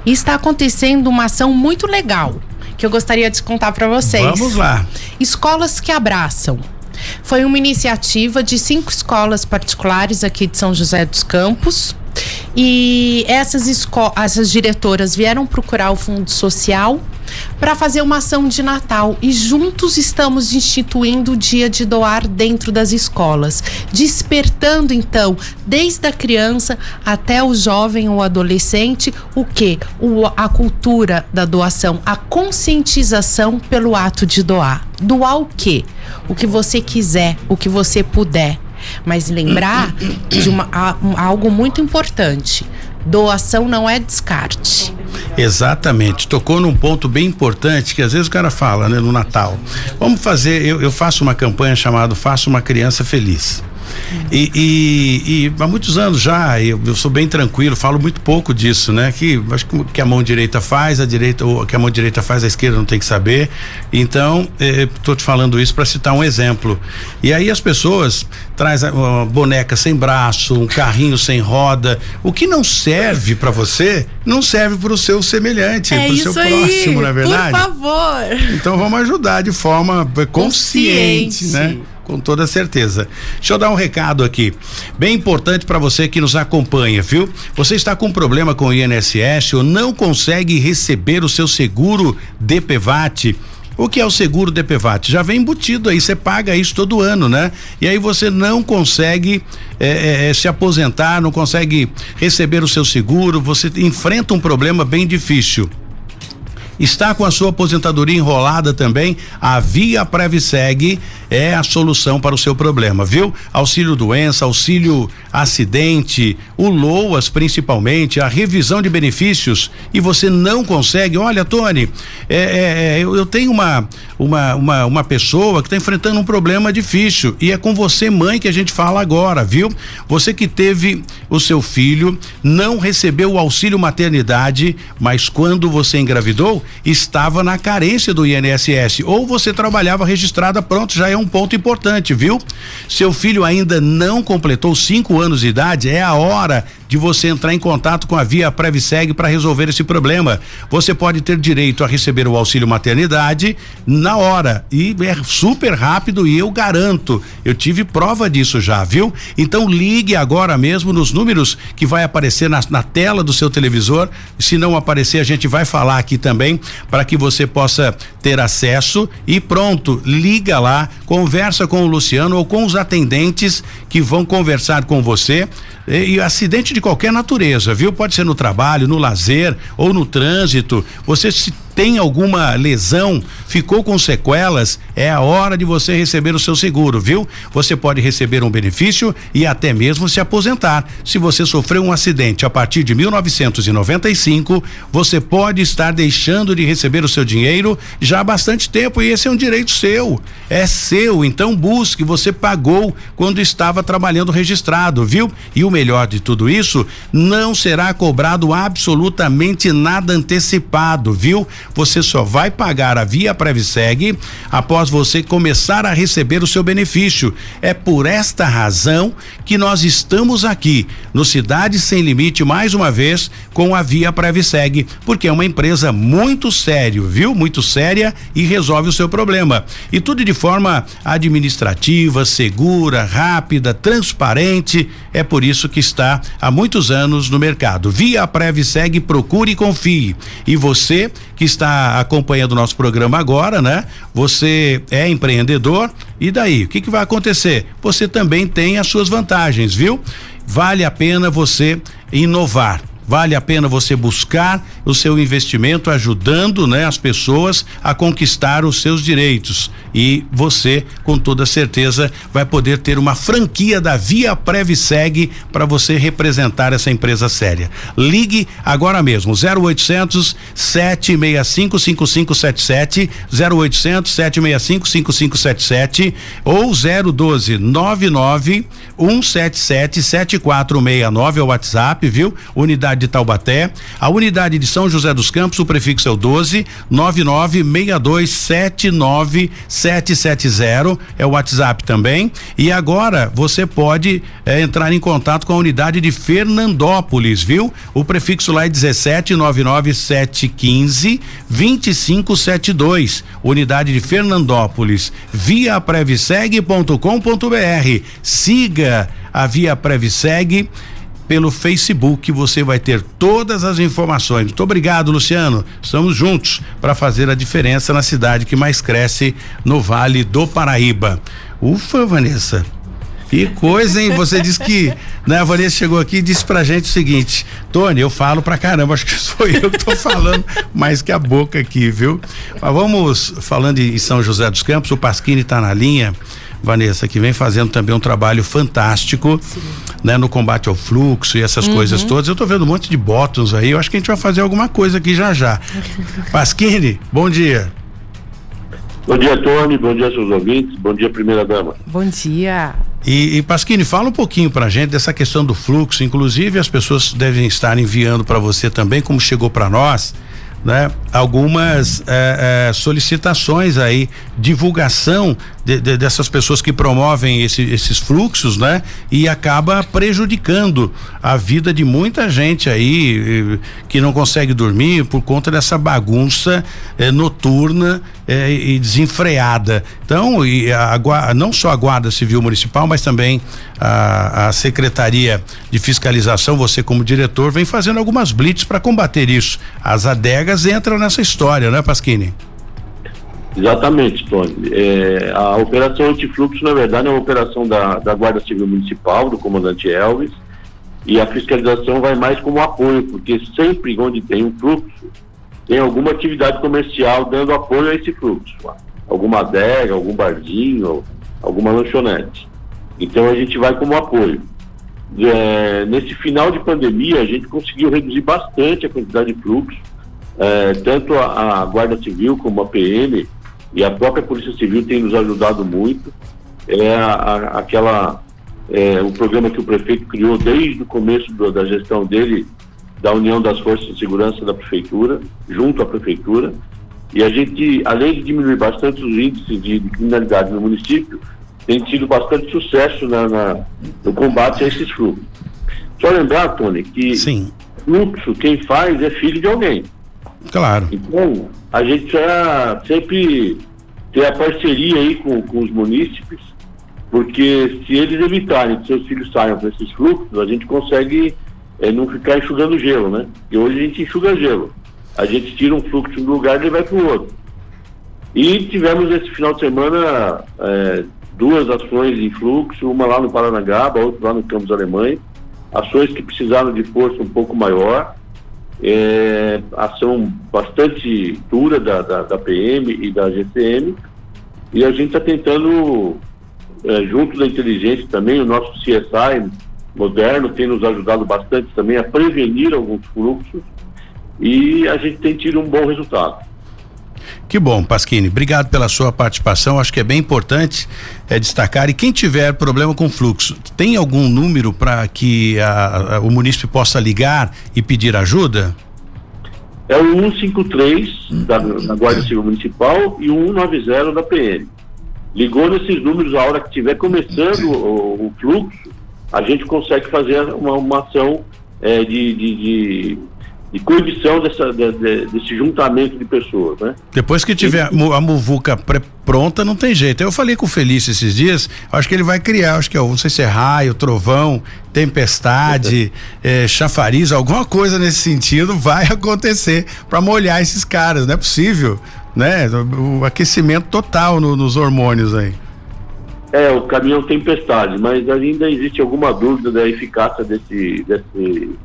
E está acontecendo uma ação muito legal que eu gostaria de contar para vocês. Vamos lá. Escolas que abraçam. Foi uma iniciativa de cinco escolas particulares aqui de São José dos Campos. E essas, essas diretoras vieram procurar o Fundo Social para fazer uma ação de Natal e juntos estamos instituindo o dia de doar dentro das escolas, despertando então desde a criança até o jovem ou adolescente o que? O, a cultura da doação, a conscientização pelo ato de doar. Doar o quê? O que você quiser, o que você puder. Mas lembrar de uma, algo muito importante Doação não é descarte. Exatamente. Tocou num ponto bem importante que às vezes o cara fala, né, no Natal. Vamos fazer, eu, eu faço uma campanha chamada Faça uma Criança Feliz. E, e, e, há muitos anos já, eu, eu, sou bem tranquilo, falo muito pouco disso, né? Que acho que, que a mão direita faz, a direita, ou que a mão direita faz, a esquerda não tem que saber. Então, estou eh, te falando isso para citar um exemplo. E aí as pessoas traz uma boneca sem braço, um carrinho sem roda, o que não serve para você, não serve para o seu semelhante, é para o seu próximo, não é verdade? Por favor. Então vamos ajudar de forma consciente, consciente. né? Com toda certeza. Deixa eu dar um recado aqui, bem importante para você que nos acompanha, viu? Você está com problema com o INSS ou não consegue receber o seu seguro DPVAT? O que é o seguro DPVAT? Já vem embutido aí, você paga isso todo ano, né? E aí você não consegue é, é, se aposentar, não consegue receber o seu seguro, você enfrenta um problema bem difícil. Está com a sua aposentadoria enrolada também? A Via Previseg é a solução para o seu problema, viu? Auxílio doença, auxílio acidente, o LOAS principalmente, a revisão de benefícios e você não consegue. Olha, Tony, é, é, é eu, eu, tenho uma, uma, uma, uma pessoa que está enfrentando um problema difícil e é com você, mãe, que a gente fala agora, viu? Você que teve o seu filho, não recebeu o auxílio maternidade, mas quando você engravidou, estava na carência do INSS ou você trabalhava registrada, pronto, já é um ponto importante, viu? Seu filho ainda não completou cinco anos de idade, é a hora de você entrar em contato com a Via Previseg para resolver esse problema. Você pode ter direito a receber o auxílio maternidade na hora e é super rápido e eu garanto, eu tive prova disso já, viu? Então ligue agora mesmo nos números que vai aparecer na, na tela do seu televisor. Se não aparecer, a gente vai falar aqui também para que você possa ter acesso e pronto, liga lá, conversa com o Luciano ou com os atendentes que vão conversar com você e, e, acidente de qualquer natureza, viu? Pode ser no trabalho, no lazer ou no trânsito. Você se tem alguma lesão, ficou com sequelas, é a hora de você receber o seu seguro, viu? Você pode receber um benefício e até mesmo se aposentar. Se você sofreu um acidente a partir de 1995, você pode estar deixando de receber o seu dinheiro já há bastante tempo e esse é um direito seu. É seu, então busque, você pagou quando estava trabalhando registrado, viu? E o melhor de tudo isso, não será cobrado absolutamente nada antecipado, viu? Você só vai pagar a via Previseg após você começar a receber o seu benefício. É por esta razão que nós estamos aqui no Cidade Sem Limite mais uma vez com a via Previseg, porque é uma empresa muito sério, viu? Muito séria e resolve o seu problema. E tudo de forma administrativa, segura, rápida, transparente. É por isso que está há muitos anos no mercado. Via Previseg, procure e confie. E você que está acompanhando o nosso programa agora, né? Você é empreendedor e daí? O que, que vai acontecer? Você também tem as suas vantagens, viu? Vale a pena você inovar Vale a pena você buscar o seu investimento ajudando, né, as pessoas a conquistar os seus direitos. E você, com toda certeza, vai poder ter uma franquia da Via Previseg para você representar essa empresa séria. Ligue agora mesmo 0800 765 5577 0800 765 5577 ou 012 99 177 7469 é o WhatsApp, viu? Unidade unidade de Taubaté, a unidade de São José dos Campos, o prefixo é o 12 996279770, é o WhatsApp também. E agora você pode é, entrar em contato com a unidade de Fernandópolis, viu? O prefixo lá é 17 99715 2572, unidade de Fernandópolis, via previseg.com.br. Siga a Via Previseg pelo Facebook você vai ter todas as informações. Muito obrigado, Luciano. Estamos juntos para fazer a diferença na cidade que mais cresce no Vale do Paraíba. Ufa, Vanessa. Que coisa, hein? Você disse que, né, a Vanessa chegou aqui e disse pra gente o seguinte: Tony, eu falo pra caramba, acho que sou eu que tô falando mais que a boca aqui, viu? Mas vamos falando em São José dos Campos, o Pasquini tá na linha. Vanessa, que vem fazendo também um trabalho fantástico, Sim. né, no combate ao fluxo e essas uhum. coisas todas. Eu tô vendo um monte de botões aí, eu acho que a gente vai fazer alguma coisa aqui já já. Pasquini, bom dia. Bom dia, Tony, bom dia, seus ouvintes, bom dia, primeira dama. Bom dia. E, e Pasquini, fala um pouquinho pra gente dessa questão do fluxo, inclusive as pessoas devem estar enviando para você também, como chegou para nós, né, algumas é, é, solicitações aí, divulgação de, de, dessas pessoas que promovem esse, esses fluxos, né? E acaba prejudicando a vida de muita gente aí que não consegue dormir por conta dessa bagunça eh, noturna eh, e desenfreada. Então, e a, a, não só a Guarda Civil Municipal, mas também a, a Secretaria de Fiscalização, você como diretor, vem fazendo algumas blitz para combater isso. As adegas entram nessa história, né, Pasquini? Exatamente, Tony. É, a operação antifluxo, na verdade, é uma operação da, da Guarda Civil Municipal, do comandante Elvis, e a fiscalização vai mais como apoio, porque sempre onde tem um fluxo, tem alguma atividade comercial dando apoio a esse fluxo. Alguma adega, algum barzinho, alguma lanchonete. Então a gente vai como apoio. É, nesse final de pandemia, a gente conseguiu reduzir bastante a quantidade de fluxo. É, tanto a, a, Guarda Civil como a PM e a própria Polícia Civil tem nos ajudado muito. É a, a, aquela é, o programa que o prefeito criou desde o começo do, da gestão dele, da União das Forças de Segurança da Prefeitura, junto à Prefeitura. E a gente, além de diminuir bastante os índices de, de criminalidade no município, tem tido bastante sucesso na, na, no combate a esses fluxos. Só lembrar, Tony, que Sim. fluxo quem faz é filho de alguém. Claro. Então, a gente precisa sempre ter a parceria aí com, com os munícipes, porque se eles evitarem que seus filhos saiam para esses fluxos, a gente consegue é, não ficar enxugando gelo, né? E hoje a gente enxuga gelo. A gente tira um fluxo de um lugar e vai para o outro. E tivemos esse final de semana é, duas ações em fluxo, uma lá no Paranagaba, outra lá no Campos Alemães, ações que precisaram de força um pouco maior, é, ação bastante dura da, da, da, PM e da GCM, e a gente está tentando, é, junto da inteligência também, o nosso CSI moderno tem nos ajudado bastante também a prevenir alguns fluxos, e a gente tem tido um bom resultado. Que bom, Pasquini. Obrigado pela sua participação. Acho que é bem importante é, destacar. E quem tiver problema com fluxo, tem algum número para que a, a, o munícipe possa ligar e pedir ajuda? É o 153 da, da Guarda Civil Municipal e o 190 da PM. Ligou nesses números a hora que estiver começando o, o, fluxo, a gente consegue fazer uma, uma ação é, de, de, de de coibição dessa, de, de, desse juntamento de pessoas, né? Depois que tiver a muvuca pronta, não tem jeito. Eu falei com o Felício esses dias, acho que ele vai criar, acho que é, não sei se é raio, trovão, tempestade, é, chafariz, alguma coisa nesse sentido vai acontecer para molhar esses caras, não é possível, né? O aquecimento total no, nos hormônios aí. É, o caminhão tempestade, mas ainda existe alguma dúvida da eficácia desse, desse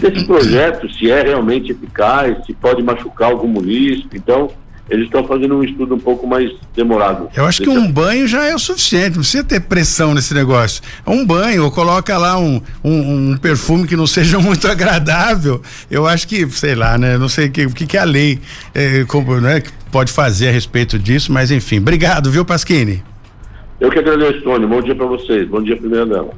desse projeto, se é realmente eficaz, se pode machucar algum município. Então, eles estão fazendo um estudo um pouco mais demorado. Eu acho que um banho já é o suficiente, não precisa ter pressão nesse negócio. Um banho, ou coloca lá um, um, um perfume que não seja muito agradável. Eu acho que, sei lá, né? Não sei o que, que, que a lei é, como, né, pode fazer a respeito disso, mas enfim. Obrigado, viu, Pasquini? Eu que agradeço, Tony. Bom dia para vocês. Bom dia, primeira dama.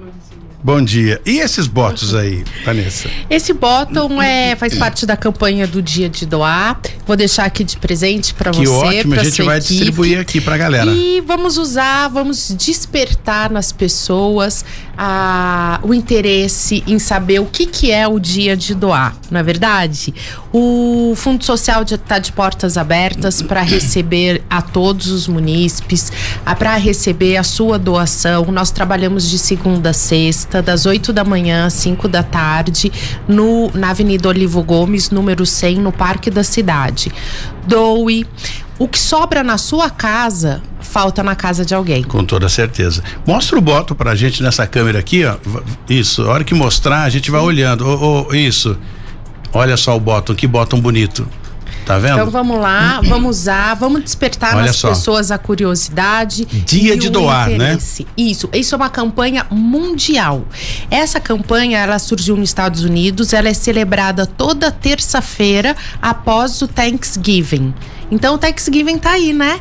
Bom dia. E esses botos aí, Vanessa? Esse bottom é, faz parte da campanha do Dia de Doar. Vou deixar aqui de presente para você. Que ótimo, a gente vai equipe. distribuir aqui pra galera. E vamos usar, vamos despertar nas pessoas a, o interesse em saber o que, que é o Dia de Doar, não é verdade? O Fundo Social está de portas abertas para receber a todos os munícipes, para receber a sua doação. Nós trabalhamos de segunda a sexta das 8 da manhã às 5 da tarde, no, na Avenida Olivo Gomes, número 100, no Parque da Cidade. Doe. O que sobra na sua casa falta na casa de alguém. Com toda certeza. Mostra o boto pra gente nessa câmera aqui, ó. Isso, a hora que mostrar, a gente vai olhando. Oh, oh, isso. Olha só o bottom, que bottom bonito. Tá vendo? Então vamos lá, vamos usar, vamos despertar Olha nas só. pessoas a curiosidade. Dia de doar, né? interesse. né? Isso, isso é uma campanha mundial. Essa campanha, ela surgiu nos Estados Unidos, ela é celebrada toda terça-feira após o Thanksgiving. Então o Thanksgiving tá aí, né?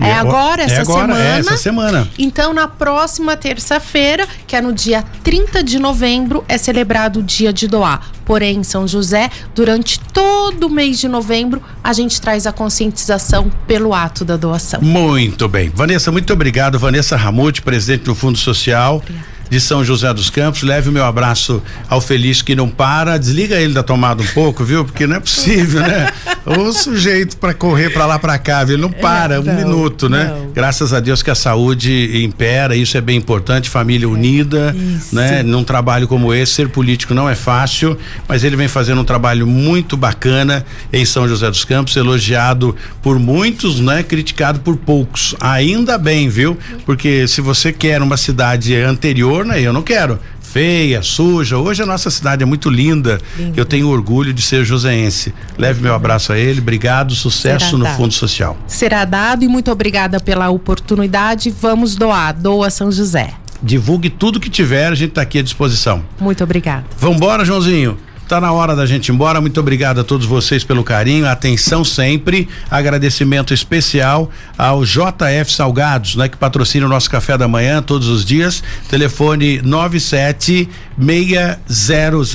É agora, essa é agora, semana. É essa semana. Então, na próxima terça-feira, que é no dia 30 de novembro, é celebrado o dia de doar. Porém, em São José, durante todo o mês de novembro, a gente traz a conscientização pelo ato da doação. Muito bem. Vanessa, muito obrigado. Vanessa Ramute, presidente do Fundo Social. Obrigada de São José dos Campos. Leve o meu abraço ao Feliz que não para. Desliga ele da tomada um pouco, viu? Porque não é possível, né? o sujeito para correr para lá para cá? Ele não para é, um minuto, né? Não. Graças a Deus que a saúde impera, isso é bem importante, família unida, isso. né? Num trabalho como esse, ser político não é fácil, mas ele vem fazendo um trabalho muito bacana em São José dos Campos, elogiado por muitos, né? Criticado por poucos. Ainda bem, viu? Porque se você quer uma cidade anterior, né? Eu não quero feia, suja. Hoje a nossa cidade é muito linda. Lindo. Eu tenho orgulho de ser joseense. Leve meu abraço a ele. Obrigado, sucesso Será no dado. Fundo Social. Será dado e muito obrigada pela oportunidade. Vamos doar. Doa São José. Divulgue tudo que tiver, a gente está aqui à disposição. Muito obrigada. Vambora, Joãozinho. Tá na hora da gente ir embora. Muito obrigado a todos vocês pelo carinho, atenção sempre. Agradecimento especial ao JF Salgados, né, que patrocina o nosso café da manhã todos os dias. Telefone 97 600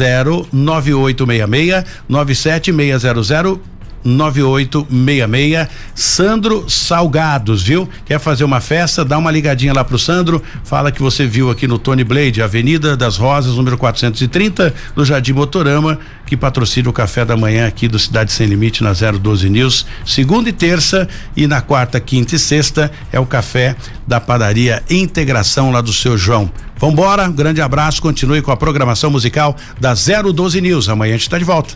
9866 97 600 9866 Sandro Salgados, viu? Quer fazer uma festa? Dá uma ligadinha lá pro Sandro. Fala que você viu aqui no Tony Blade, Avenida das Rosas, número 430, do Jardim Motorama, que patrocina o café da manhã aqui do Cidade Sem Limite na 012 News. Segunda e terça e na quarta, quinta e sexta é o café da padaria Integração lá do seu João. Vambora, um grande abraço, continue com a programação musical da 012 News. Amanhã a gente está de volta